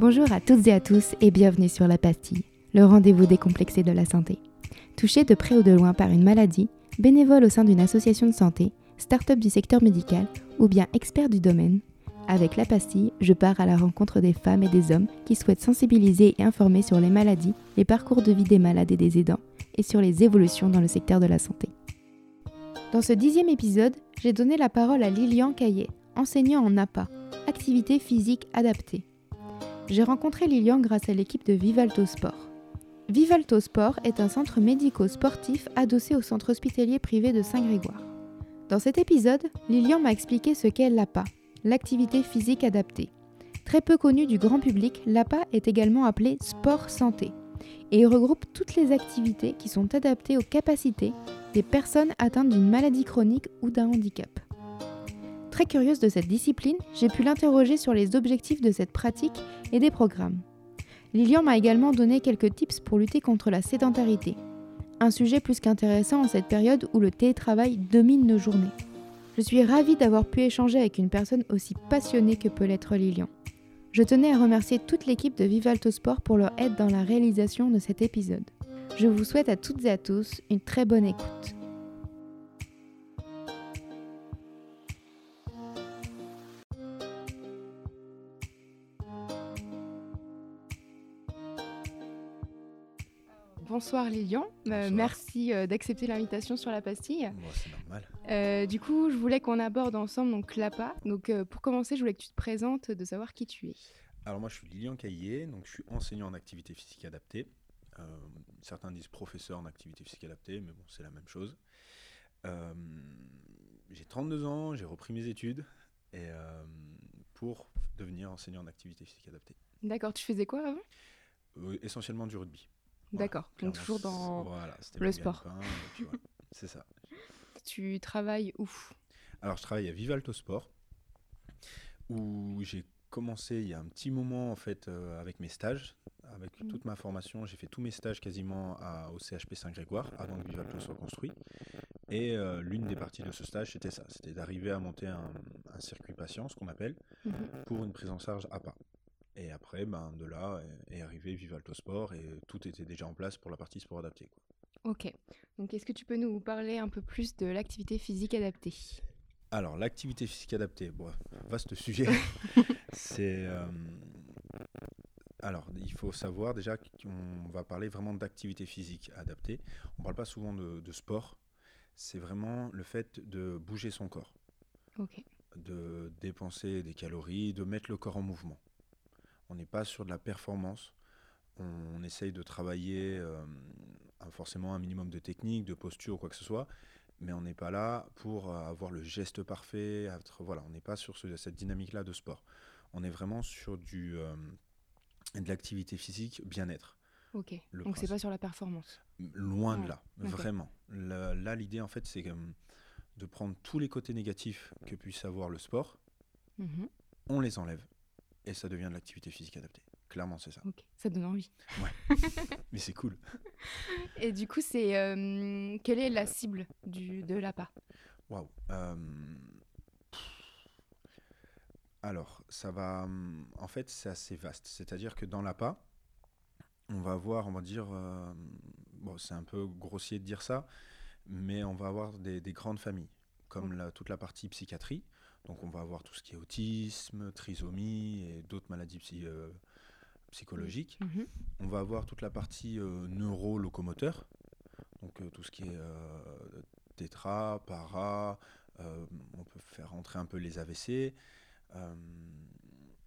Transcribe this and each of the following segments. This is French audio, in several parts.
Bonjour à toutes et à tous et bienvenue sur La Pastille, le rendez-vous décomplexé de la santé. Touché de près ou de loin par une maladie, bénévole au sein d'une association de santé, start-up du secteur médical ou bien expert du domaine, avec La Pastille, je pars à la rencontre des femmes et des hommes qui souhaitent sensibiliser et informer sur les maladies, les parcours de vie des malades et des aidants et sur les évolutions dans le secteur de la santé. Dans ce dixième épisode, j'ai donné la parole à Lilian Caillet, enseignant en APA, activité physique adaptée. J'ai rencontré Lilian grâce à l'équipe de Vivalto Sport. Vivalto Sport est un centre médico-sportif adossé au centre hospitalier privé de Saint-Grégoire. Dans cet épisode, Lilian m'a expliqué ce qu'est l'APA, l'activité physique adaptée. Très peu connue du grand public, l'APA est également appelée sport santé et regroupe toutes les activités qui sont adaptées aux capacités des personnes atteintes d'une maladie chronique ou d'un handicap. Très curieuse de cette discipline, j'ai pu l'interroger sur les objectifs de cette pratique et des programmes. Lilian m'a également donné quelques tips pour lutter contre la sédentarité, un sujet plus qu'intéressant en cette période où le télétravail domine nos journées. Je suis ravie d'avoir pu échanger avec une personne aussi passionnée que peut l'être Lilian. Je tenais à remercier toute l'équipe de Vivalto Sport pour leur aide dans la réalisation de cet épisode. Je vous souhaite à toutes et à tous une très bonne écoute. Bonsoir Lilian, Euh, merci euh, d'accepter l'invitation sur la pastille. Bon, c'est normal. Euh, du coup, je voulais qu'on aborde ensemble donc l'APA. Donc pour commencer, je voulais que tu te présentes, de savoir qui tu es. Alors moi je suis Lilian Caillé, donc je suis enseignant en activité physique adaptée. Certains disent professeur en activité physique adaptée, mais bon c'est la même chose. J'ai 32 ans, j'ai repris mes études et pour devenir enseignant en activité physique adaptée. D'accord, tu faisais quoi avant? Euh, essentiellement du rugby. Voilà, D'accord, donc toujours dans... voilà, le sport. c'est ça. Tu travailles où? Alors, je travaille à Vivalto Sport, où j'ai commencé il y a un petit moment en fait euh, avec mes stages, avec Mhm. toute ma formation. J'ai fait tous mes stages quasiment à- au CHP Saint-Grégoire avant que Vivalto soit construit. Et euh, l'une des parties de ce stage, c'était ça, c'était d'arriver à monter un, un circuit patient, ce qu'on appelle, Mhm. pour une prise en charge APA. Et après, ben, de là est, arrivé Vivalto Sport et tout était déjà en place pour la partie sport adapté. quoi. Ok, donc est-ce que tu peux nous parler un peu plus de l'activité physique adaptée? Alors, l'activité physique adaptée, bon, vaste sujet. c'est. euh, alors, il faut savoir déjà qu'on va parler vraiment d'activité physique adaptée. On ne parle pas souvent de, de sport. C'est vraiment le fait de bouger son corps, Ok, de dépenser des calories, de mettre le corps en mouvement. On n'est pas sur de la performance. On, essaye de travailler euh, forcément un minimum de technique, de posture, quoi que ce soit mais on n'est pas là pour euh, avoir le geste parfait. être- voilà, on n'est pas sur ce- cette dynamique-là de sport. On est vraiment sur du, euh, de l'activité physique bien-être. ok. Le donc c'est pas sur la performance. Loin de là, vraiment. Là, là, l'idée, en fait, c'est de prendre tous les côtés négatifs que puisse avoir le sport, Mhm. on les enlève, et ça devient de l'activité physique adaptée. Clairement, c'est ça. Ok, ça donne envie. Mais c'est cool. Et du coup, c'est euh, quelle est la cible du, de l'APA? Waouh. Euh, Alors, ça va. En fait, c'est assez vaste. C'est-à-dire que dans l'APA, on va avoir, on va dire. euh, Bon, c'est un peu grossier de dire ça, mais on va avoir des, des grandes familles, comme la- toute la partie psychiatrie. Donc, on va avoir tout ce qui est autisme, trisomie et d'autres maladies psy- euh, psychologiques. Mhm. On va avoir toute la partie euh, neuro-locomoteur, donc euh, tout ce qui est tétra, para, on peut faire rentrer un peu les AVC.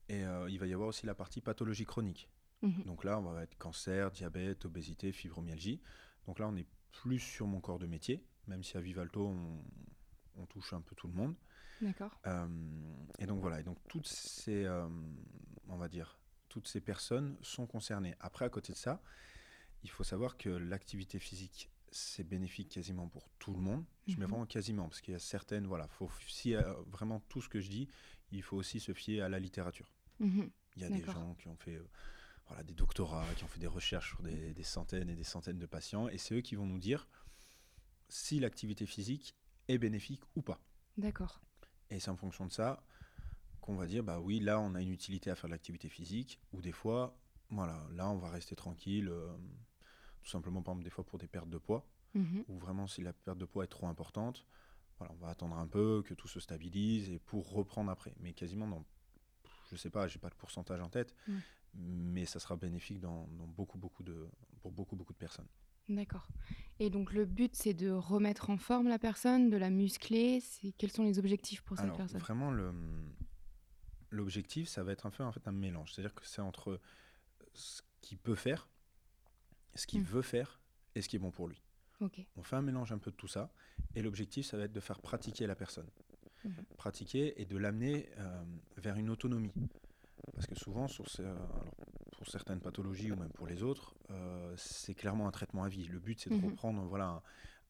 et il va y avoir aussi la partie pathologie chronique. Mhm. Donc là, on va être cancer, diabète, obésité, fibromyalgie. Donc là, on est plus sur mon corps de métier, même si à Vivalto, on, on touche un peu tout le monde. D'accord. Euh, et donc voilà, et donc toutes ces, euh, on va dire, toutes ces personnes sont concernées. Après, à côté de ça, il faut savoir que l'activité physique, c'est bénéfique quasiment pour tout le monde. Je mets Mhm. vraiment quasiment, parce qu'il y a certaines, voilà, faut, si vraiment tout ce que je dis, il faut aussi se fier à la littérature. Mhm. Il y a des gens qui ont fait euh, voilà, des doctorats, qui ont fait des recherches sur des, des centaines et des centaines de patients, et c'est eux qui vont nous dire si l'activité physique est bénéfique ou pas. D'accord. Et c'est en fonction de ça qu'on va dire, bah oui, là, on a une utilité à faire de l'activité physique, ou des fois, voilà, là, on va rester tranquille, euh, tout simplement, par exemple, des fois pour des pertes de poids, Mhm. ou vraiment si la perte de poids est trop importante, voilà, on va attendre un peu, que tout se stabilise, et pour reprendre après. Mais quasiment dans, je sais pas, j'ai pas de pourcentage en tête, mais ça sera bénéfique dans, dans beaucoup, beaucoup de, pour beaucoup, beaucoup de personnes. D'accord. Et donc le but, c'est de remettre en forme la personne, de la muscler. Quels sont les objectifs pour cette Alors, personne? vraiment, l'objectif, ça va être un peu en fait, un mélange. C'est-à-dire que c'est entre ce qu'il peut faire, ce qu'il Mm. veut faire et ce qui est bon pour lui. Ok. On fait un mélange un peu de tout ça. Et l'objectif, ça va être de faire pratiquer la personne. Mhm. Pratiquer et de l'amener euh, vers une autonomie. Parce que souvent, sur ce- alors, pour certaines pathologies ou même pour les autres, euh, c'est clairement un traitement à vie. Le but, c'est de Mhm. reprendre voilà, un,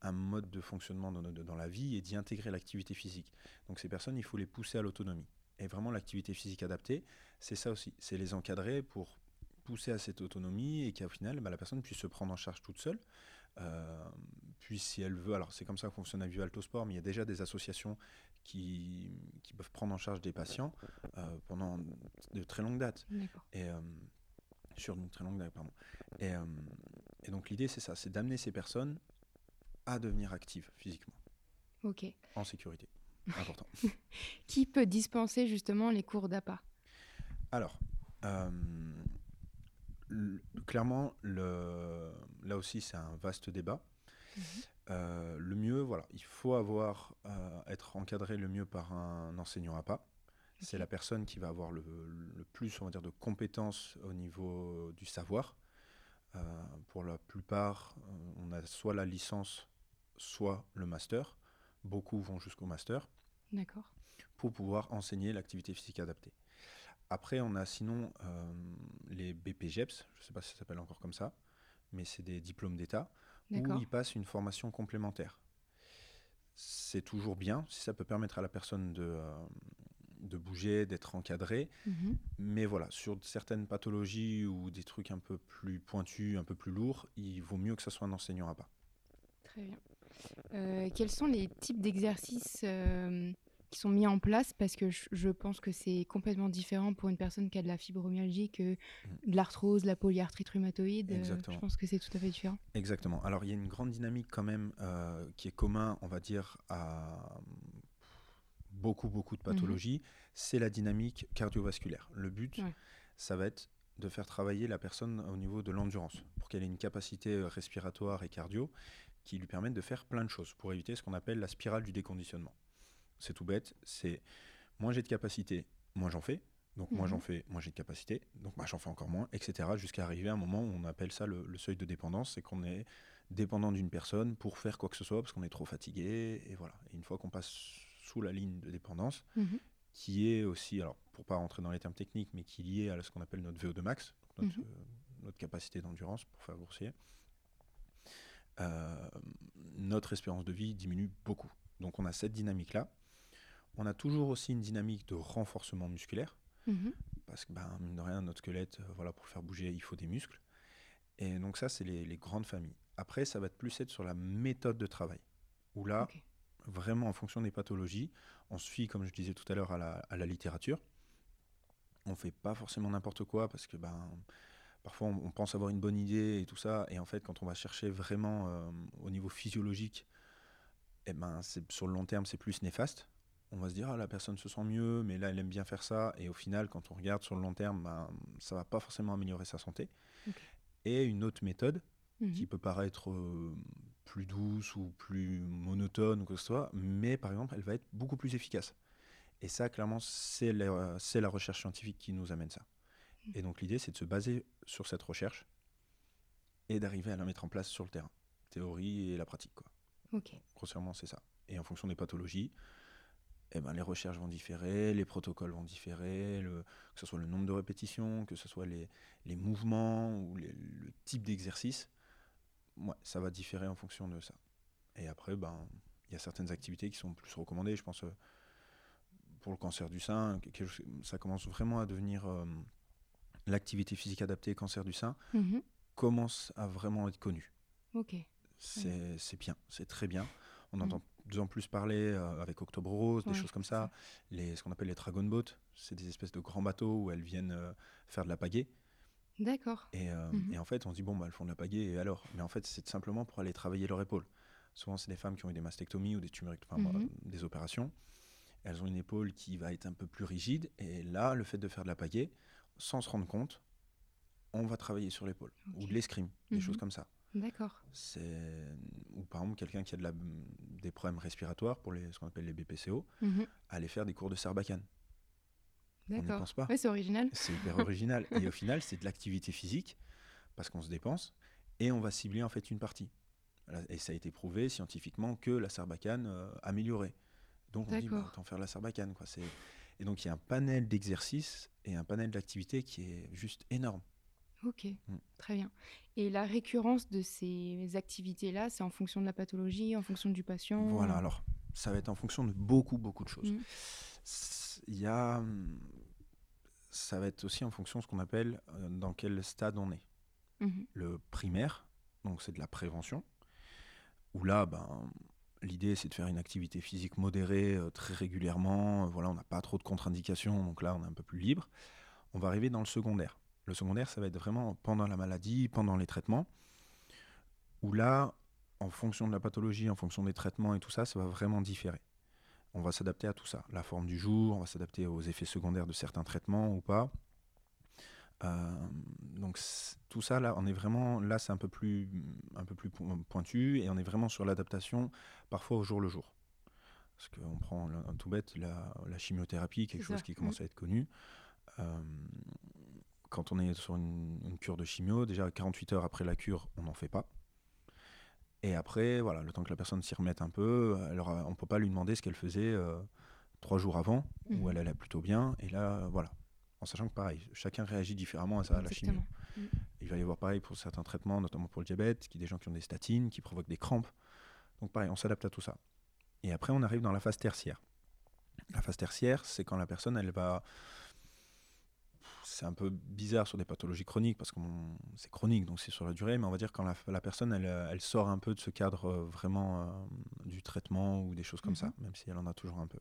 un mode de fonctionnement dans, la vie et d'y intégrer l'activité physique. Donc ces personnes, il faut les pousser à l'autonomie. Et vraiment, l'activité physique adaptée, c'est ça aussi. C'est les encadrer pour pousser à cette autonomie et qu'au final, bah, la personne puisse se prendre en charge toute seule. Euh, puis si elle veut, alors c'est comme ça que fonctionne à Vivalto Sport, mais il y a déjà des associations qui, qui peuvent prendre en charge des patients euh, pendant de très longues dates. Et, euh, sur une très longue date, pardon. Et, euh, et donc l'idée, c'est ça, c'est d'amener ces personnes à devenir actives physiquement, Ok. en sécurité. Important. Qui peut dispenser justement les cours d'appât? Alors, euh, clairement, le, là aussi, c'est un vaste débat. Mhm. Euh, le mieux, voilà, il faut avoir, euh, être encadré le mieux par un enseignant à pas. C'est la personne qui va avoir le, le plus, on va dire, de compétences au niveau du savoir. Euh, pour la plupart, on a soit la licence, soit le master. Beaucoup vont jusqu'au master D'accord. pour pouvoir enseigner l'activité physique adaptée. Après, on a sinon euh, les BPGEPS, je ne sais pas si ça s'appelle encore comme ça, mais c'est des diplômes d'État où ils passent une formation complémentaire. C'est toujours bien si ça peut permettre à la personne de, euh, de bouger, d'être encadrée, Mhm. mais voilà, sur certaines pathologies ou des trucs un peu plus pointus, un peu plus lourds, il vaut mieux que ça soit un enseignant à pas. Très bien. Euh, quels sont les types d'exercices euh, qui sont mis en place? Parce que je, pense que c'est complètement différent pour une personne qui a de la fibromyalgie que de l'arthrose, la polyarthrite rhumatoïde. Euh, Exactement. je pense que c'est tout à fait différent. Exactement. Alors, il y a une grande dynamique quand même qui est commun, on va dire, à beaucoup, beaucoup de pathologies. C'est la dynamique cardiovasculaire. Le but, Ouais. ça va être de faire travailler la personne au niveau de l'endurance pour qu'elle ait une capacité euh, respiratoire et cardio qui lui permettent de faire plein de choses pour éviter ce qu'on appelle la spirale du déconditionnement. C'est tout bête, c'est moins j'ai de capacité, moins j'en fais. Donc moins Mhm. j'en fais, moins j'ai de capacité. Donc bah, j'en fais encore moins, etc. Jusqu'à arriver à un moment où on appelle ça le, le seuil de dépendance, c'est qu'on est dépendant d'une personne pour faire quoi que ce soit parce qu'on est trop fatigué. Et voilà. Et une fois qu'on passe sous la ligne de dépendance, Mhm. qui est aussi, alors pour pas rentrer dans les termes techniques, mais qui est lié à ce qu'on appelle notre VO2 max, Mhm. euh, notre capacité d'endurance pour faire grossier, euh, notre espérance de vie diminue beaucoup. Donc on a cette dynamique-là. On a toujours aussi une dynamique de renforcement musculaire, Mhm. parce que, ben, mine de rien, notre squelette, euh, voilà, pour le faire bouger, il faut des muscles. Et donc ça, c'est les, les grandes familles. Après, ça va être plus être sur la méthode de travail, où là. Vraiment en fonction des pathologies, on se fie, comme je disais tout à l'heure, à la, à la littérature. On fait pas forcément n'importe quoi parce que ben, parfois on, on pense avoir une bonne idée et tout ça, et en fait quand on va chercher vraiment euh, au niveau physiologique, eh ben, sur le long terme c'est plus néfaste. On va se dire ah la personne se sent mieux, mais là elle aime bien faire ça, et au final quand on regarde sur le long terme, ben, ça va pas forcément améliorer sa santé. Et une autre méthode Mhm. qui peut paraître euh, plus douce ou plus monotone ou quoi que ce soit, mais par exemple, elle va être beaucoup plus efficace. Et ça, clairement, c'est la, recherche scientifique qui nous amène ça. Et donc l'idée, c'est de se baser sur cette recherche et d'arriver à la mettre en place sur le terrain. Théorie et la pratique, quoi. Ok. Grossièrement, c'est ça. Et en fonction des pathologies, eh ben, les recherches vont différer, les protocoles vont différer, le- que ce soit le nombre de répétitions, que ce soit les, les mouvements ou les- le type d'exercice. Ouais, ça va différer en fonction de ça. Et après, ben, il y a certaines activités qui sont plus recommandées. Je pense euh, pour le cancer du sein, ça commence vraiment à devenir euh, l'activité physique adaptée cancer du sein Mhm. commence à vraiment être connue. Ok. C'est c'est bien, c'est très bien. On Mm. entend plus en plus parlé euh, avec Octobre Rose, des Ouais, choses comme ça. Les, ce qu'on appelle les Dragon Boat, c'est des espèces de grands bateaux où elles viennent euh, faire de la pagaie. D'accord. Et, euh, Mhm. et en fait, on se dit, bon, bah, elles font de la pagaie, et alors? Mais en fait, c'est simplement pour aller travailler leur épaule. Souvent, c'est des femmes qui ont eu des mastectomies ou des tumeurs, enfin, euh, des opérations. Elles ont une épaule qui va être un peu plus rigide, et là, le fait de faire de la pagaie, sans se rendre compte, on va travailler sur l'épaule, ou de l'escrime, des Mhm. choses comme ça. D'accord. C'est ou par exemple quelqu'un qui a de la, des problèmes respiratoires pour les, ce qu'on appelle les BPCO, aller faire des cours de sarbacane. On D'accord. pense pas. Ouais, c'est original. C'est hyper original. Et au final, c'est de l'activité physique parce qu'on se dépense et on va cibler en fait une partie. Et ça a été prouvé scientifiquement que la sarbacane euh, améliorait. Donc on dit bah, autant faire la sarbacane quoi. Et donc il y a un panel d'exercices et un panel d'activités qui est juste énorme. Ok, Mm. très bien. Et la récurrence de ces activités-là, c'est en fonction de la pathologie, en fonction du patient? Voilà. Alors ça va être en fonction de beaucoup beaucoup de choses. Mm. Il y a, hum, ça va être aussi en fonction de ce qu'on appelle euh, dans quel stade on est. Mhm. Le primaire, donc c'est de la prévention, où là, ben, l'idée c'est de faire une activité physique modérée euh, très régulièrement. euh, Voilà, on n'a pas trop de contre-indications, donc là on est un peu plus libre. On va arriver dans le secondaire. Le secondaire, ça va être vraiment pendant la maladie, pendant les traitements, où là, en fonction de la pathologie, en fonction des traitements et tout ça, ça va vraiment différer. On va s'adapter à tout ça. La forme du jour, on va s'adapter aux effets secondaires de certains traitements ou pas. Euh, donc tout ça là, on est vraiment là, c'est un peu plus un peu plus po- pointu et on est vraiment sur l'adaptation parfois au jour le jour. Parce qu'on prend un tout bête la, la chimiothérapie, quelque chose ça, qui commence à être connu. Euh, quand on est sur une, une cure de chimio, déjà 48 heures après la cure, on n'en fait pas. Et après, voilà, le temps que la personne s'y remette un peu, alors euh, on ne peut pas lui demander ce qu'elle faisait euh, trois jours avant, où Mhm. elle allait plutôt bien. Et là, euh, voilà. En sachant que pareil, chacun réagit différemment à ça, à la chimio. Exactement. Il va y avoir pareil pour certains traitements, notamment pour le diabète, qui des gens qui ont des statines, qui provoquent des crampes. Donc pareil, on s'adapte à tout ça. Et après, on arrive dans la phase tertiaire. La phase tertiaire, c'est quand la personne, elle va... C'est un peu bizarre sur des pathologies chroniques, parce que c'est chronique, donc c'est sur la durée, mais on va dire quand la, la personne, elle, elle sort un peu de ce cadre euh, vraiment euh, du traitement ou des choses comme Mhm. ça, même si elle en a toujours un peu.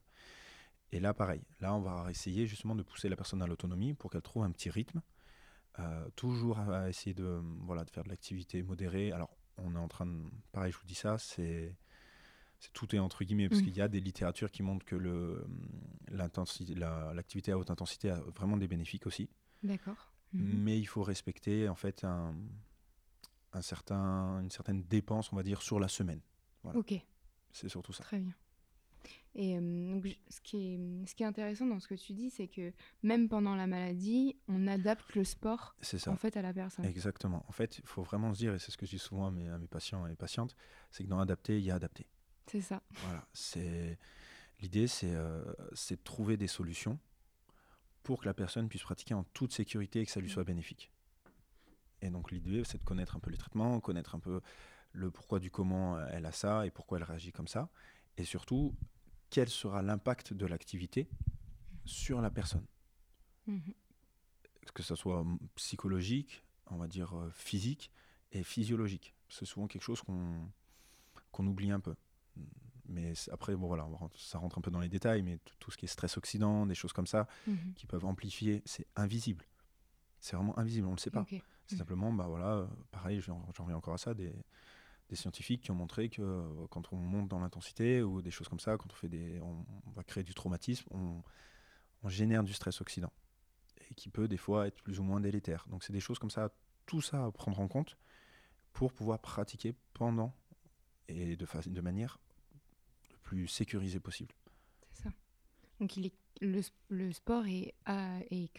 Et là, pareil, là, on va essayer justement de pousser la personne à l'autonomie pour qu'elle trouve un petit rythme, euh, toujours à, essayer de, voilà, de faire de l'activité modérée. Alors, on est en train de. Pareil, je vous dis ça, c'est. tout est entre guillemets, parce qu'il y a des littératures qui montrent que la- l'activité à haute intensité a vraiment des bénéfices aussi. D'accord. Mhm. Mais il faut respecter en fait un, un certain, une certaine dépense, on va dire, sur la semaine. voilà. Ok, C'est surtout ça. très bien. Et euh, donc, ce, qui est, ce qui est intéressant dans ce que tu dis, c'est que même pendant la maladie, on adapte le sport ça. en fait à la personne. Exactement. En fait, il faut vraiment se dire, et c'est ce que je dis souvent à mes, à mes patients et patientes, c'est que dans adapter, il y a adapté. C'est ça. Voilà, c'est l'idée, c'est euh, c'est de trouver des solutions pour que la personne puisse pratiquer en toute sécurité et que ça lui soit bénéfique. Et donc l'idée, c'est de connaître un peu les traitements, connaître un peu le pourquoi du comment euh, elle a ça et pourquoi elle réagit comme ça, et surtout quel sera l'impact de l'activité sur la personne, Mhm. que ce soit mm, psychologique, on va dire euh, physique et physiologique. C'est souvent quelque chose qu'on qu'on oublie un peu. Mais après, bon voilà, rentre- ça rentre un peu dans les détails, mais tout ce qui est stress oxydant, des choses comme ça, Mhm. qui peuvent amplifier, c'est invisible. C'est vraiment invisible, on ne le sait pas. C'est simplement, bah voilà, pareil, j'en reviens encore à ça, des, des scientifiques qui ont montré que euh, quand on monte dans l'intensité ou des choses comme ça, quand on fait des, on, on va créer du traumatisme, on, on génère du stress oxydant et qui peut des fois être plus ou moins délétère. Donc c'est des choses comme ça, tout ça à prendre en compte pour pouvoir pratiquer pendant et de, de manière plus sécurisée possible. C'est ça. Donc il est, le, sport est,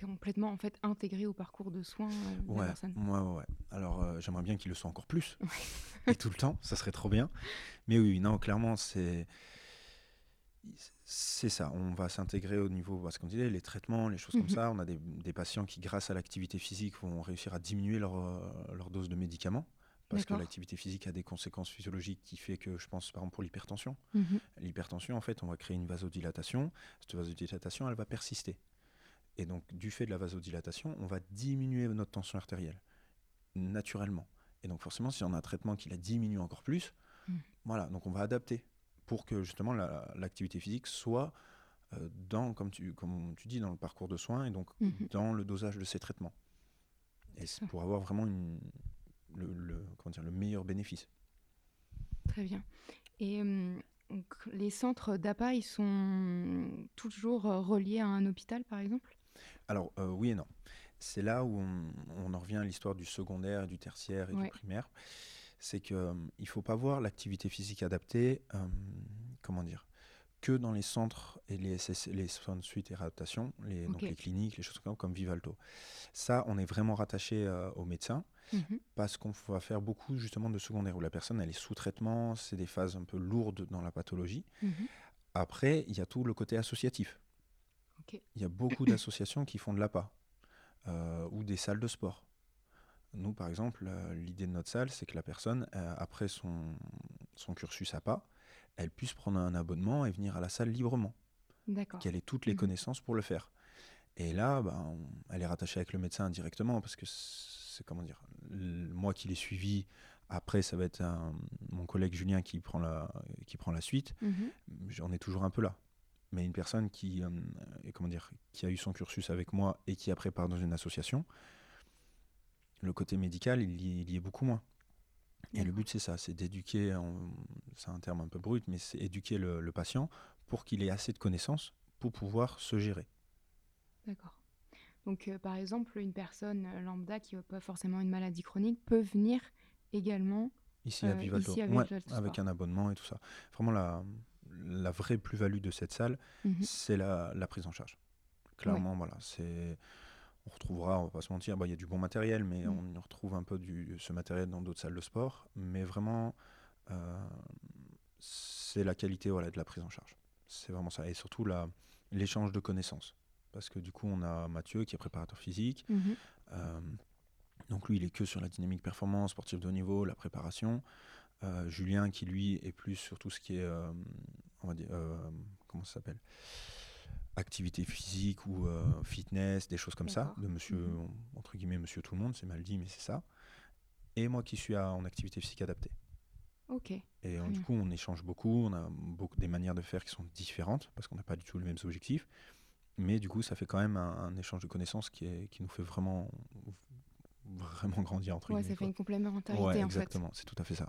complètement en fait intégré au parcours de soins euh, de la personne. ouais, ouais, ouais. Alors euh, j'aimerais bien qu'il le soit encore plus et tout le temps, ça serait trop bien. Mais oui, non, clairement, c'est c'est ça. On va s'intégrer au niveau, parce qu'on disait, les traitements, les choses comme Mhm. ça. On a des, des patients qui, grâce à l'activité physique, vont réussir à diminuer leur, euh, leur dose de médicaments. Parce que l'activité physique a des conséquences physiologiques qui fait que, je pense par exemple pour l'hypertension, Mhm. L'hypertension, en fait, on va créer une vasodilatation. Cette vasodilatation, elle va persister. Et donc, du fait de la vasodilatation, on va diminuer notre tension artérielle, naturellement. Et donc, forcément, si on a un traitement qui la diminue encore plus, Mm. voilà, donc on va adapter pour que justement l'activité physique soit euh, dans, comme tu, comme tu dis, dans le parcours de soins et donc Mhm. dans le dosage de ces traitements. Et pour avoir vraiment une, le, le- comment dire, le meilleur bénéfice. Très bien. Et donc, les centres d'APA, ils sont toujours euh, reliés à un hôpital, par exemple? Alors, euh, oui et non. C'est là où on, on en revient à l'histoire du secondaire, du tertiaire et Ouais. du primaire. C'est qu'il ne faut pas voir l'activité physique adaptée, euh, comment dire, que dans les centres et les, SS les soins de suite et réadaptation, les, donc les cliniques, les choses comme, comme Vivalto. Ça, on est vraiment rattaché euh, aux médecins Mhm. parce qu'on va faire beaucoup justement de secondaire où la personne elle est sous traitement, c'est des phases un peu lourdes dans la pathologie. Mhm. Après, il y a tout le côté associatif. Il y a beaucoup d'associations qui font de l'APA euh, ou des salles de sport. Nous, par exemple, euh, l'idée de notre salle, c'est que la personne, après son, son cursus APA, elle puisse prendre un abonnement et venir à la salle librement, D'accord. qu'elle ait toutes les Mhm. connaissances pour le faire. Et là, on- elle est rattachée avec le médecin directement parce que c'est comment dire, moi qui l'ai suivi. Après, ça va être un- mon collègue Julien qui prend la, qui prend la suite Mhm. on est toujours un peu là. Mais une personne qui, euh, comment dire, qui a eu son cursus avec moi et qui après part dans une association, le côté médical, il y, il y est beaucoup moins. Et le but, c'est ça, c'est d'éduquer, c'est un terme un peu brut, mais c'est éduquer le, le patient pour qu'il ait assez de connaissances pour pouvoir se gérer. D'accord. Donc, euh, par exemple, une personne lambda qui n'a pas forcément une maladie chronique peut venir également. Ici à Euh, Vivalto, ici à Ouais, Vivalto avec un abonnement et tout ça. Vraiment, la, la vraie plus-value de cette salle, Mhm. c'est la, la prise en charge. Clairement, voilà, c'est on retrouvera, on va pas se mentir, bah, il y a du bon matériel, mais Mm. on y retrouve un peu du, ce matériel dans d'autres salles de sport. Mais vraiment, euh, c'est la qualité voilà, de la prise en charge. C'est vraiment ça. Et surtout la- l'échange de connaissances. Parce que du coup, on a Mathieu qui est préparateur physique. Mhm. Euh, donc lui, il est que sur la dynamique performance, sportive de haut niveau, la préparation. Euh, Julien qui lui est plus sur tout ce qui est, on va dire, comment ça s'appelle? Activité physique ou euh, fitness, des choses comme ça, de monsieur, Mhm. entre guillemets, monsieur tout le monde, c'est mal dit, mais c'est ça. Et moi qui suis à- en activité physique adaptée. Ok. Et euh, du coup, on échange beaucoup, on a beaucoup des manières de faire qui sont différentes, parce qu'on n'a pas du tout les mêmes objectifs. Mais du coup, ça fait quand même un, un échange de connaissances qui, est, qui nous fait vraiment, vraiment grandir, entre Ouais, guillemets. ça fait quoi. une complémentarité Ouais, en fait. exactement, c'est tout à fait ça.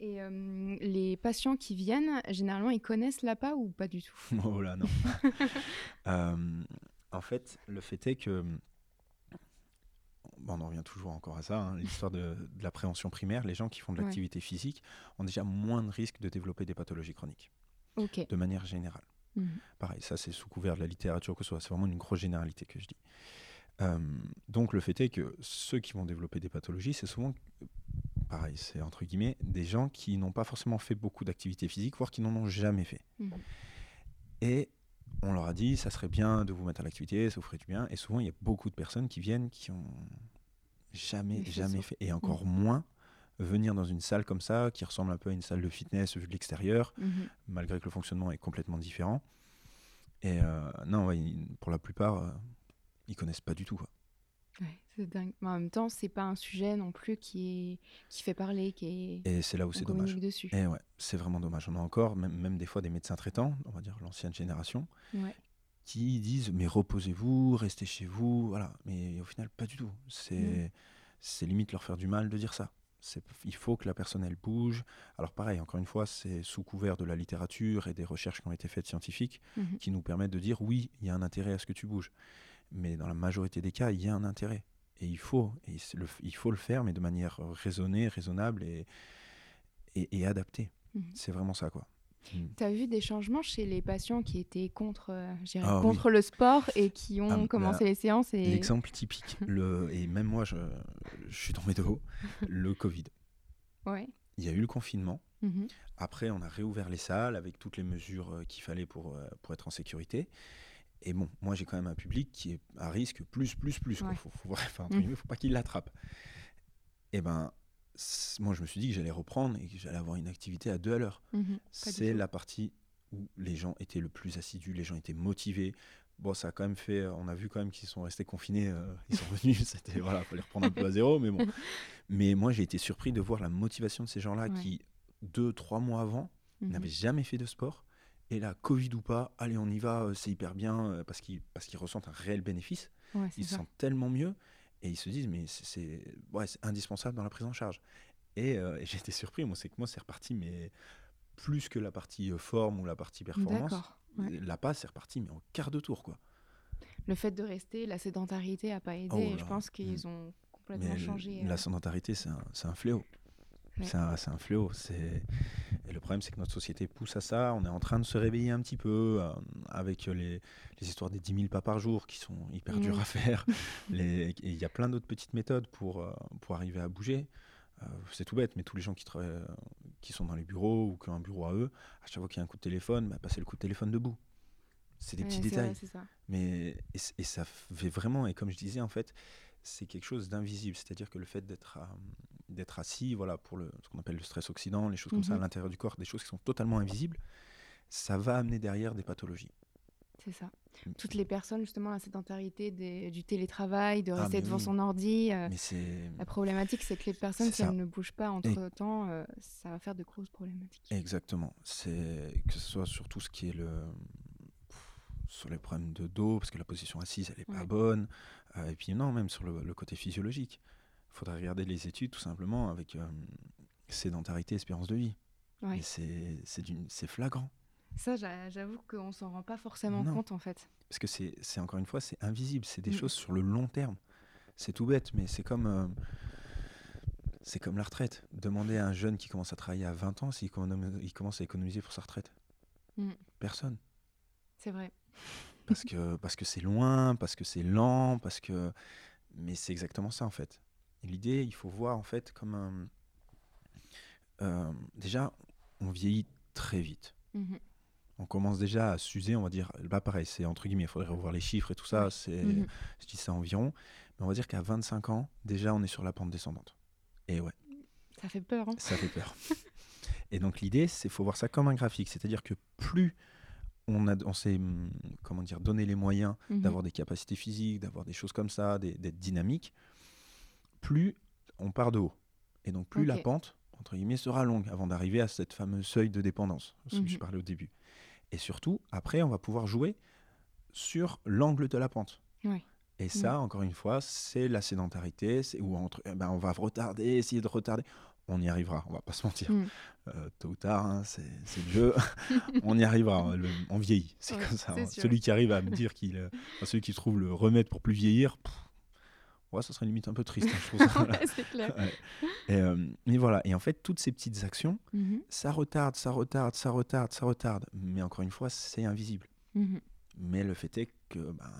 Et euh, les patients qui viennent, généralement, ils connaissent l'APA ou pas du tout? Oh là, non. Euh, en fait, le fait est que. bon, on en revient toujours encore à ça, hein, l'histoire de, de la prévention primaire. Les gens qui font de Ouais. l'activité physique ont déjà moins de risques de développer des pathologies chroniques, de manière générale. Mhm. Pareil, ça c'est sous couvert de la littérature que ce soit. C'est vraiment une grosse généralité que je dis. Euh, donc le fait est que ceux qui vont développer des pathologies, c'est souvent, pareil, c'est entre guillemets, des gens qui n'ont pas forcément fait beaucoup d'activité physique, voire qui n'en ont jamais fait. Mhm. Et on leur a dit, ça serait bien de vous mettre à l'activité, ça vous ferait du bien. Et souvent, il y a beaucoup de personnes qui viennent qui ont jamais, fait jamais ça. fait. Et encore moins venir dans une salle comme ça, qui ressemble un peu à une salle de fitness vue de l'extérieur, Mhm. malgré que le fonctionnement est complètement différent. Et euh, non, ouais, pour la plupart, euh, ils connaissent pas du tout. quoi. Ouais, c'est dingue. Mais en même temps, c'est pas un sujet non plus qui, est... qui fait parler, qui est. Et c'est là où c'est dommage. dessus. Et ouais, c'est vraiment dommage. On a encore, même, même des fois, des médecins traitants, on va dire l'ancienne génération, Ouais. qui disent mais reposez-vous, restez chez vous, voilà. Mais au final, pas du tout. C'est Mm. c'est limite leur faire du mal de dire ça. Il faut que la personne elle bouge. Alors pareil, encore une fois, c'est sous couvert de la littérature et des recherches qui ont été faites scientifiques Mhm. qui nous permettent de dire oui, il y a un intérêt à ce que tu bouges. Mais dans la majorité des cas, il y a un intérêt. Et il faut, et le- il faut le faire, mais de manière raisonnée, raisonnable et, et, et adaptée. Mhm. C'est vraiment ça, quoi. Mm. Tu as vu des changements chez les patients qui étaient contre, euh, Ah oui. contre le sport et qui ont Ah, commencé bah, les séances et... L'exemple typique, le, et même moi, je, je suis tombé de haut, le Covid. Ouais. Il y a eu le confinement. Mhm. Après, on a réouvert les salles avec toutes les mesures euh, qu'il fallait pour, euh, pour être en sécurité. Et bon, moi, j'ai quand même un public qui est à risque plus, plus, plus. Il Ouais. faut, faut, enfin, pas qu'il l'attrape. Et ben, c- moi, je me suis dit que j'allais reprendre et que j'allais avoir une activité à deux à l'heure. Du C'est la partie où les gens étaient le plus assidus, les gens étaient motivés. Bon, ça a quand même fait, on a vu quand même qu'ils sont restés confinés, euh, ils sont revenus, c'était, voilà, fallait reprendre un peu à zéro, mais bon. Mais moi, j'ai été surpris de voir la motivation de ces gens-là Ouais. qui, deux, trois mois avant, Ils n'avaient jamais fait de sport. Et là, Covid ou pas, allez, on y va, euh, c'est hyper bien, euh, parce qu'ils ressentent un réel bénéfice. Ouais, Ils se sentent tellement mieux. Et ils se disent, mais c'est ouais, indispensable dans la prise en charge. Et, euh, et j'ai été surpris, moi, c'est que moi, c'est reparti, mais plus que la partie forme ou la partie performance. Ouais. La passe, c'est reparti, mais en quart de tour, quoi. Le fait de rester, la sédentarité n'a pas aidé. Oh et je pense qu'ils ont complètement Mais changé. la euh, sédentarité, c'est un, c'est un fléau. Ouais. C'est un, fléau. Et le problème, c'est que notre société pousse à ça. On est en train de se réveiller un petit peu euh, avec les, les histoires des 10 000 pas par jour qui sont hyper Mhm. dures à faire. Les- Et il y a plein d'autres petites méthodes pour, euh, pour arriver à bouger. Euh, c'est tout bête, mais tous les gens qui, qui sont dans les bureaux ou qui ont un bureau à eux, à chaque fois qu'il y a un coup de téléphone, bah, passer le coup de téléphone debout. C'est des ouais, petits vrai, détails. Mais et ça fait vraiment, et comme je disais, en fait, c'est quelque chose d'invisible. C'est-à-dire que le fait d'être assis, voilà, pour le, ce qu'on appelle le stress oxydant, les choses comme ça à Mhm. l'intérieur du corps, des choses qui sont totalement invisibles, ça va amener derrière des pathologies. C'est ça. Toutes les personnes, justement, la sédentarité, des- du télétravail, de Ah, rester devant oui. son ordi. euh, Mais La problématique, c'est que les personnes, si ça. elles ne bougent pas entre temps, euh, ça va faire de grosses problématiques. exactement. Que ce soit sur tout ce qui est le sur les problèmes de dos, parce que la position assise, elle est pas bonne. Euh, et puis non, même sur le, le côté physiologique. Il faudrait regarder les études tout simplement avec euh, sédentarité, espérance de vie. Ouais. C'est flagrant. Ça, j'a- j'avoue qu'on s'en rend pas forcément Non. compte, en fait. Parce que c'est encore une fois, c'est invisible. C'est des Mm. choses sur le long terme. C'est tout bête, mais c'est comme, euh, c'est comme la retraite. Demandez à un jeune qui commence à travailler à 20 ans s'il commence à économiser pour sa retraite. Mm. Personne. C'est vrai. Parce que parce que c'est loin, parce que c'est lent, parce que. Mais c'est exactement ça en fait. L'idée, il faut voir en fait comme un. euh, déjà, on vieillit très vite. Mhm. on commence déjà à s'user, on va dire, bah pareil, c'est entre guillemets, il faudrait revoir les chiffres et tout ça, c'est, Mhm. je dis ça environ, mais on va dire qu'à 25 ans, déjà on est sur la pente descendante. Et ouais, Ça fait peur. Hein. ça fait peur. et donc l'idée, c'est faut voir ça comme un graphique, c'est-à-dire que plus on, a, on s'est, hum, comment dire, donné les moyens Mhm. d'avoir des capacités physiques, d'avoir des choses comme ça, d'être dynamique, plus on part de haut. Et donc plus la pente, entre guillemets, sera longue avant d'arriver à cette fameuse seuil de dépendance, ce que je Mhm. parlais au début. Et surtout, après, on va pouvoir jouer sur l'angle de la pente. Ouais. Et ça, encore une fois, c'est la sédentarité, c'est où entre, eh ben, on va retarder, essayer de retarder. On y arrivera, on va pas se mentir. Mm. Euh, tôt ou tard, hein, c'est c'est le jeu. on y arrivera, hein, le- on vieillit, c'est Ouais, comme ça. hein. Celui qui arrive à me dire qu'il, euh, enfin, celui qui trouve le remède pour plus vieillir, pff, ouais, ça serait limite un peu triste, hein, je trouve ça. Ouais, c'est clair. Ouais. Et, euh, et voilà. Et en fait, toutes ces petites actions, Mhm. ça retarde, ça retarde, ça retarde, ça retarde. Mais encore une fois, c'est invisible. Mhm. Mais le fait est que ben,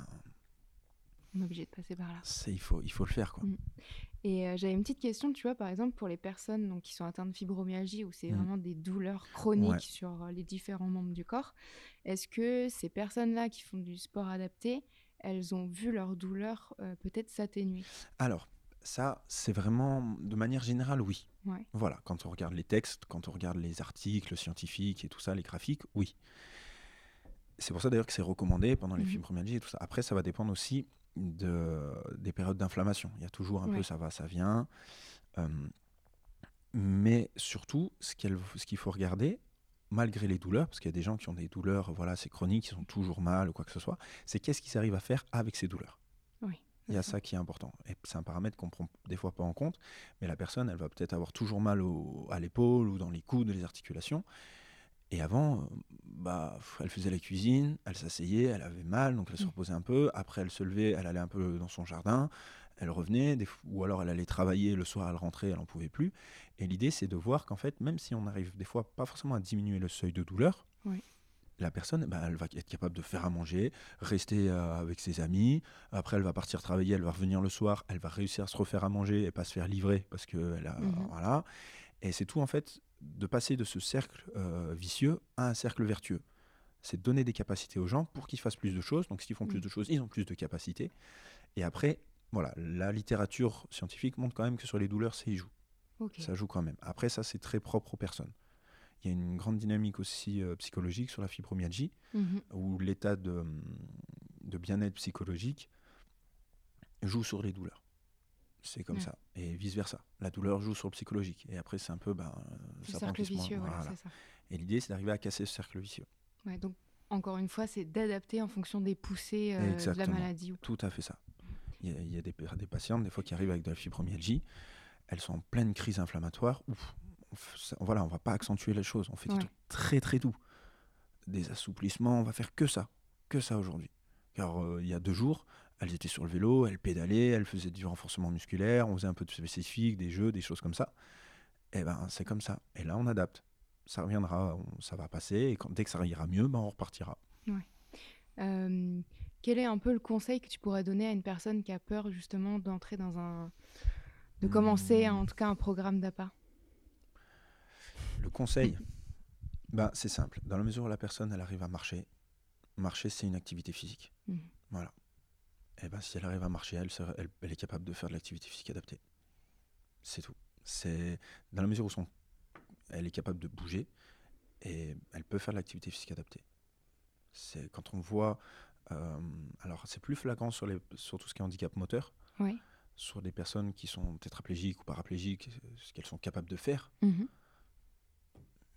On est obligé de passer par là. il, faut, il faut le faire. Quoi. Mm. Et euh, j'avais une petite question, tu vois, par exemple, pour les personnes donc, qui sont atteintes de fibromyalgie, où c'est Mm. vraiment des douleurs chroniques Ouais. sur euh, les différents membres du corps, est-ce que ces personnes-là qui font du sport adapté, elles ont vu leur douleur euh, peut-être s'atténuer? Alors, ça, c'est vraiment, de manière générale, oui. Ouais. Voilà, quand on regarde les textes, quand on regarde les articles scientifiques et tout ça, les graphiques, oui. C'est pour ça d'ailleurs que c'est recommandé pendant les Mhm. fibromyalgies et tout ça. Après, ça va dépendre aussi de, des périodes d'inflammation. Il y a toujours un Ouais. peu ça va, ça vient. Euh, mais surtout, ce qu'il faut regarder, malgré les douleurs, parce qu'il y a des gens qui ont des douleurs, voilà, c'est chronique, qui sont toujours mal ou quoi que ce soit, c'est qu'est-ce qu'ils arrivent à faire avec ces douleurs? Oui. Il y a ça qui est important. Et c'est un paramètre qu'on prend des fois pas en compte, mais la personne, elle va peut-être avoir toujours mal au- à l'épaule ou dans les coudes, les articulations. Et avant, bah, elle faisait la cuisine, elle s'asseyait, elle avait mal, donc elle se Mm. reposait un peu. Après, elle se levait, elle allait un peu dans son jardin, elle revenait, des ou alors elle allait travailler le soir, elle rentrait, elle n'en pouvait plus. Et l'idée, c'est de voir qu'en fait, même si on arrive des fois pas forcément à diminuer le seuil de douleur, Oui. la personne, bah, elle va être capable de faire à manger, rester euh, avec ses amis. Après, elle va partir travailler, elle va revenir le soir, elle va réussir à se refaire à manger et pas se faire livrer parce que elle a, Mhm. voilà. Et c'est tout en fait de passer de ce cercle euh, vicieux à un cercle vertueux. C'est de donner des capacités aux gens pour qu'ils fassent plus de choses. Donc, s'ils font plus Mhm. de choses, ils ont plus de capacités. Et après, voilà, la littérature scientifique montre quand même que sur les douleurs, ça y joue. Ça joue quand même. Après, ça, c'est très propre aux personnes. Il y a une grande dynamique aussi euh, psychologique sur la fibromyalgie, Mhm. où l'état de, de bien-être psychologique joue sur les douleurs. C'est comme Ouais. ça. Et vice-versa. La douleur joue sur le psychologique. Et après, c'est un peu ben, Le ça cercle vicieux, voilà, Voilà. c'est ça. Et l'idée, c'est d'arriver à casser ce cercle vicieux. Ouais, donc, encore une fois, c'est d'adapter en fonction des poussées euh, de la maladie. Tout à fait ça. Il y a, il y a des, des patientes, des fois, qui arrivent avec de la fibromyalgie. Elles sont en pleine crise inflammatoire. Ouf, on ça- voilà, on va pas accentuer les choses. On fait Ouais. des trucs très, très doux. Des assouplissements, on va faire que ça. Que ça aujourd'hui. Car euh, il y a deux jours, elles étaient sur le vélo, elles pédalaient, elles faisaient du renforcement musculaire, on faisait un peu de spécifique, des jeux, des choses comme ça. Et ben, c'est comme ça. Et là, on adapte. Ça reviendra, on- ça va passer. Et quand, dès que ça ira mieux, ben, on repartira. Euh, quel est un peu le conseil que tu pourrais donner à une personne qui a peur justement d'entrer dans un... de commencer Hmm. en tout cas un programme d'APA Le conseil, ben, c'est simple. Dans la mesure où la personne elle arrive à marcher, marcher c'est une activité physique. Mhm. Voilà. Et ben, si elle arrive à marcher, elle, sera- elle, elle est capable de faire de l'activité physique adaptée. C'est tout. C'est dans la mesure où son, elle est capable de bouger et elle peut faire de l'activité physique adaptée. C'est quand on voit, euh, alors c'est plus flagrant sur, les, sur tout ce qui est handicap moteur, Oui. sur des personnes qui sont tétraplégiques ou paraplégiques, ce qu'elles sont capables de faire. Mhm.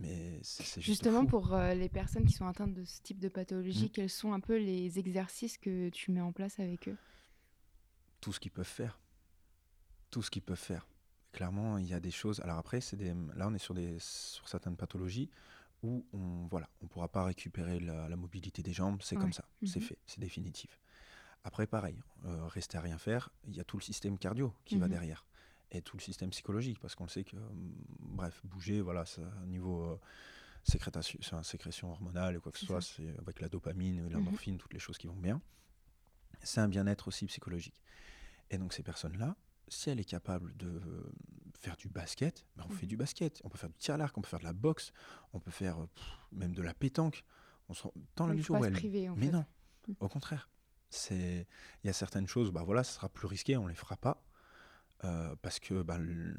Mais c'est c'est juste Justement, fou. pour euh, les personnes qui sont atteintes de ce type de pathologie, Mm. quels sont un peu les exercices que tu mets en place avec eux? Tout ce qu'ils peuvent faire. Tout ce qu'ils peuvent faire. Clairement, il y a des choses. Alors après, c'est des... là, on est sur, des... sur certaines pathologies où on voilà, on pourra pas récupérer la, la mobilité des jambes. C'est Ouais. comme ça. C'est Mhm. fait. C'est définitif. Après, pareil, euh, rester à rien faire, il y a tout le système cardio qui va Mhm. derrière. Et tout le système psychologique, parce qu'on le sait que, hum, bref, bouger, voilà, ça, niveau euh, sécrétation, enfin, sécrétion hormonale ou quoi que ce soit, c'est avec la dopamine, la Mhm. morphine, toutes les choses qui vont bien. C'est un bien-être aussi psychologique. Et donc ces personnes-là, si elle est capable de euh, faire du basket, ben, on fait Mhm. du basket. On peut faire du tir à l'arc, on peut faire de la boxe, on peut faire euh, pff, même de la pétanque. On se Dans la faut où elle... priver, Mais fait. non, Mm. au contraire. C'est, il y a certaines choses, bah voilà, ça sera plus risqué, on les fera pas. Euh, parce que bah, le-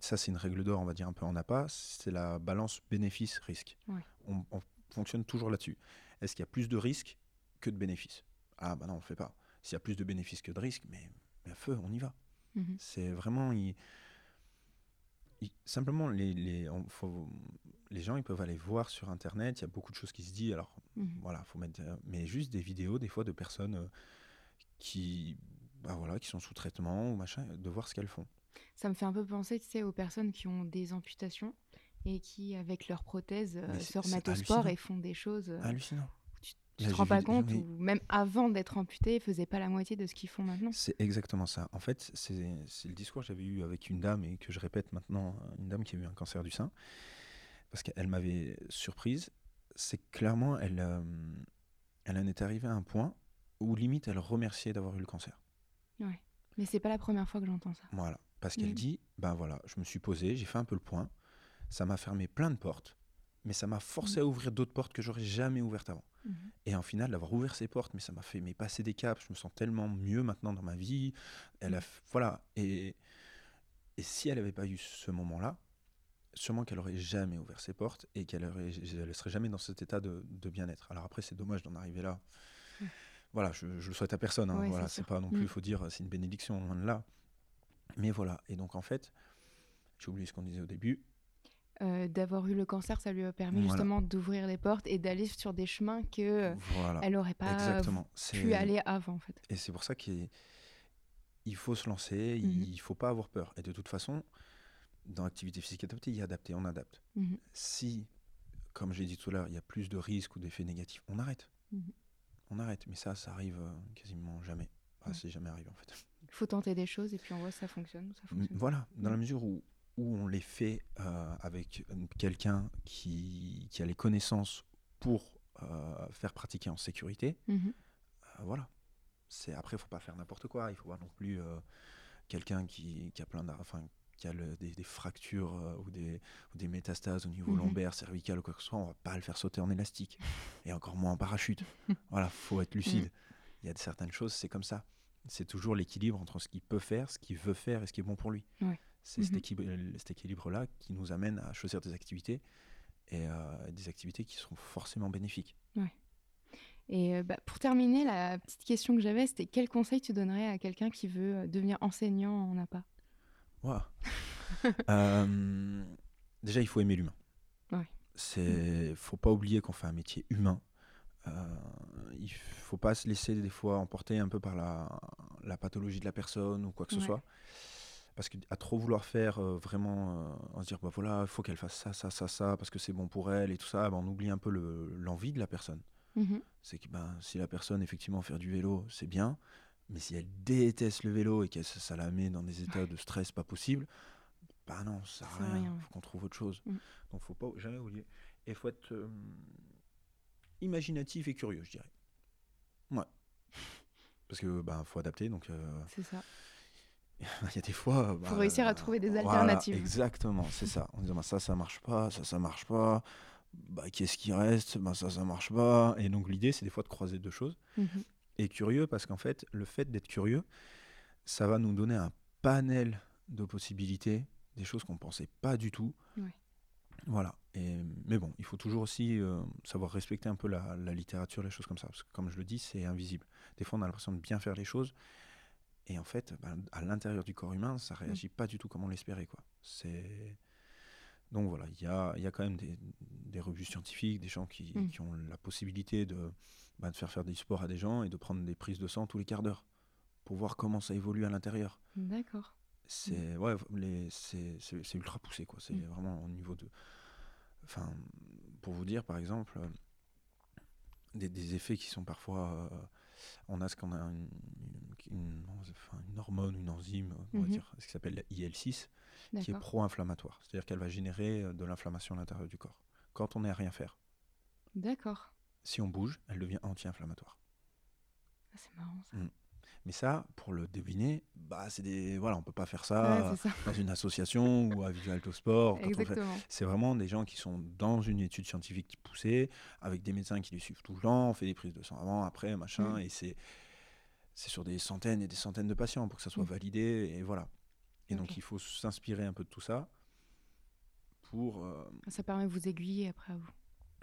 ça, c'est une règle d'or, on va dire un peu en APA, c'est la balance bénéfice-risque. Ouais. On, on fonctionne toujours là-dessus. Est-ce qu'il y a plus de risques que de bénéfices? Ah bah non, on ne fait pas. S'il y a plus de bénéfices que de risques, mais, mais à feu, on y va. Mhm. C'est vraiment. il- il- simplement, les, les, on- faut- les gens ils peuvent aller voir sur Internet, il y a beaucoup de choses qui se disent. Alors, Mhm. voilà, faut mettre, mais juste des vidéos des fois de personnes euh, qui, bah voilà, qui sont sous traitement ou machin, de voir ce qu'elles font. Ça me fait un peu penser, tu sais, aux personnes qui ont des amputations et qui, avec leurs prothèses, euh, se remettent au sport et font des choses. euh, Hallucinant. tu te rends pas vu- compte, ou même avant d'être amputé, ils faisaient pas la moitié de ce qu'ils font maintenant. C'est exactement ça. En fait, c'est le discours que j'avais eu avec une dame et que je répète maintenant, une dame qui a eu un cancer du sein, parce qu'elle m'avait surprise. C'est clairement, elle, euh, elle en est arrivée à un point où limite elle remerciait d'avoir eu le cancer. Mais c'est pas la première fois que j'entends ça. Voilà. Parce qu'elle Mhm. dit, ben voilà, je me suis posé, j'ai fait un peu le point, ça m'a fermé plein de portes, mais ça m'a forcé à ouvrir d'autres portes que j'aurais jamais ouvertes avant. Mhm. Et en final, d'avoir ouvert ces portes, mais ça m'a fait mais passer des caps. Je me sens tellement mieux maintenant dans ma vie. Elle a, f- voilà. Et, et si elle n'avait pas eu ce moment-là, sûrement qu'elle aurait jamais ouvert ses portes et qu'elle elle serait jamais dans cet état de, de bien-être. Alors après, c'est dommage d'en arriver là. Voilà, je, le souhaite à personne. hein. Ouais, voilà, c'est pas non Mm. plus, il faut dire, c'est une bénédiction loin de là. Mais voilà. Et donc en fait, j'ai oublié ce qu'on disait au début. Euh, D'avoir eu le cancer, ça lui a permis Voilà. justement d'ouvrir les portes et d'aller sur des chemins que euh, Voilà. elle aurait pas Exactement. pu aller avant, en fait. Et c'est pour ça qu'il il faut se lancer, Mhm. il faut pas avoir peur. Et de toute façon, dans l'activité physique adaptée, il y a adapté, on adapte. Mhm. Si, comme j'ai dit tout à l'heure, il y a plus de risques ou d'effets négatifs, on arrête. Mhm. On arrête. Mais ça, ça arrive euh, quasiment jamais. Enfin, Ouais. c'est jamais arrivé en fait. Il faut tenter des choses et puis on voit si ça fonctionne ou ça fonctionne. Voilà, dans la Mhm. mesure où, où on les fait euh, avec euh, quelqu'un qui, qui a les connaissances pour euh, faire pratiquer en sécurité, Mhm. Euh, voilà. C'est après, faut pas faire n'importe quoi. Il faut pas non plus quelqu'un qui, qui a plein d'ar- enfin, qui a le- des, des fractures euh, ou, des, ou des métastases au niveau Mhm. lombaire, cervical ou quoi que ce soit. On va pas le faire sauter en élastique et encore moins en parachute. voilà, faut être lucide. Il y a certaines choses, c'est comme ça. C'est toujours l'équilibre entre ce qu'il peut faire, ce qu'il veut faire et ce qui est bon pour lui. Ouais. C'est cet Mhm. équilibre- cet équilibre-là qui nous amène à choisir des activités et euh, des activités qui seront forcément bénéfiques. Et euh, bah, pour terminer, la petite question que j'avais, c'était quel conseil tu donnerais à quelqu'un qui veut devenir enseignant en APA Waouh. Euh, déjà, il faut aimer l'humain. Ouais. C'est, faut pas oublier qu'on fait un métier humain. Euh, il faut pas se laisser des fois emporter un peu par la, la pathologie de la personne ou quoi que ce soit. Parce qu'à trop vouloir faire euh, vraiment, euh, on se dire, bah voilà, il faut qu'elle fasse ça, ça, ça, ça, parce que c'est bon pour elle et tout ça, bah, on oublie un peu le- l'envie de la personne. Mhm. C'est que ben, si la personne, effectivement, faire du vélo, c'est bien, mais si elle déteste le vélo et que ça, ça la met dans des états de stress pas possible, bah non, ça sert à rien. Il faut qu'on trouve autre chose. Mm. Donc faut pas jamais oublier. Et il faut être euh, imaginatif et curieux, je dirais. Ouais. Parce que ben faut adapter, donc euh, C'est ça. il y a des fois. bah, réussir à trouver des voilà, alternatives. exactement, c'est ça. On dit bah, ça, ça marche pas, ça, ça marche pas. Bah, qu'est-ce qui reste? Bah, Ça, ça marche pas. Et donc l'idée, c'est des fois de croiser deux choses Mhm. Et curieux parce qu'en fait, le fait d'être curieux, ça va nous donner un panel de possibilités, des choses qu'on ne pensait pas du tout. Voilà. Et, mais bon, il faut toujours aussi euh, savoir respecter un peu la, la littérature, les choses comme ça. Parce que comme je le dis, c'est invisible. Des fois, on a l'impression de bien faire les choses. Et en fait, ben, à l'intérieur du corps humain, ça réagit pas du tout comme on l'espérait. quoi. C'est... Donc voilà, il y a, y a quand même des, des revues scientifiques, des gens qui, Mm. qui ont la possibilité de, de faire faire du sport à des gens et de prendre des prises de sang tous les quarts d'heure pour voir comment ça évolue à l'intérieur. D'accord. C'est ouais, les- c'est c'est- c'est ultra poussé quoi. C'est Mm. vraiment au niveau de. Enfin, pour vous dire par exemple, euh, des, des effets qui sont parfois. euh, on a ce qu'on a une, une- enfin, une hormone, une enzyme, on va Mhm. dire, ce qui s'appelle la IL6, qui est pro-inflammatoire. C'est-à-dire qu'elle va générer euh, de l'inflammation à l'intérieur du corps. Quand on n'est à rien faire, D'accord. si on bouge, elle devient anti-inflammatoire. Ah, c'est marrant ça. Mais ça, pour le deviner, bah c'est des voilà, on peut pas faire ça Ouais, c'est ça. dans une association ou à Visualto Sport. C'est vraiment des gens qui sont dans une étude scientifique poussée, avec des médecins qui les suivent tout le temps, on fait des prises de sang avant, après, machin, Mm. et c'est c'est sur des centaines et des centaines de patients pour que ça soit Mm. validé, et voilà. Et donc il faut s'inspirer un peu de tout ça pour... euh, Ça permet de vous aiguiller après à vous.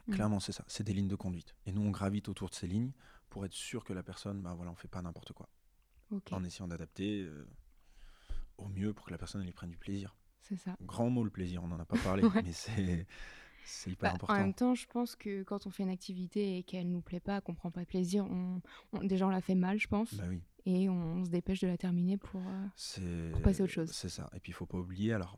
Mm. Clairement, c'est ça, c'est des lignes de conduite. Et nous, on gravite autour de ces lignes pour être sûr que la personne, bah voilà, on fait pas n'importe quoi, En essayant d'adapter euh, au mieux pour que la personne elle y prenne du plaisir. C'est ça. Grand mot le plaisir, on n'en a pas parlé, Ouais. mais c'est c'est hyper Bah, important. en même temps, je pense que quand on fait une activité et qu'elle nous plaît pas, qu'on prend pas de plaisir, on, on- déjà on la fait mal, je pense, Bah oui. et on, se dépêche de la terminer pour. euh, Pour passer à autre chose. C'est ça. Et puis il faut pas oublier, alors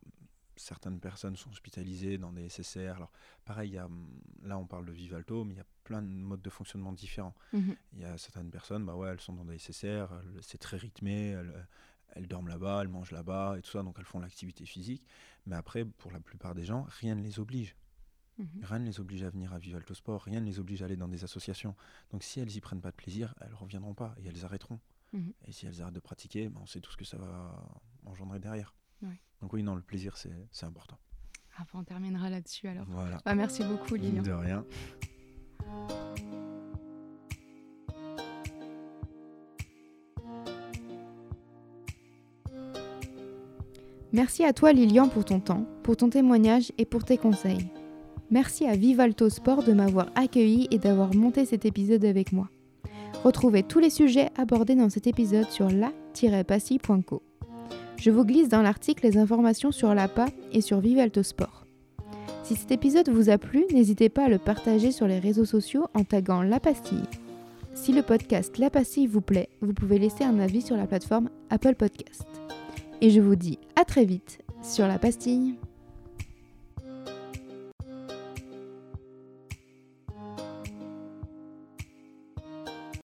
certaines personnes sont hospitalisées dans des SSR. Alors pareil, il y a, hum, là on parle de Vivalto, mais il y a plein de modes de fonctionnement différents. mhm. Il y a certaines personnes, bah ouais, elles sont dans des SSR, c'est très rythmé, elles, elles dorment là-bas, elles mangent là-bas et tout ça, donc elles font l'activité physique. Mais après, pour la plupart des gens, rien ne les oblige. Mhm. Rien ne les oblige à venir à Vivalto Sport, rien ne les oblige à aller dans des associations. Donc si elles y prennent pas de plaisir, elles reviendront pas et elles arrêteront. Mhm. Et si elles arrêtent de pratiquer, ben, on sait tout ce que ça va engendrer derrière. Ouais. Donc oui, non, le plaisir, c'est important. Ah, on terminera là-dessus alors. Voilà. Bah, merci beaucoup, Lilian. De rien. Merci à toi Lilian pour ton temps, pour ton témoignage et pour tes conseils. Merci à Vivalto Sport de m'avoir accueilli et d'avoir monté cet épisode avec moi. Retrouvez tous les sujets abordés dans cet épisode sur la-passy.co. Je vous glisse dans l'article les informations sur l'APA et sur Vivalto Sport. Si cet épisode vous a plu, n'hésitez pas à le partager sur les réseaux sociaux en taguant La Pastille. Si le podcast La Pastille vous plaît, vous pouvez laisser un avis sur la plateforme Apple Podcast. Et je vous dis à très vite sur la pastille.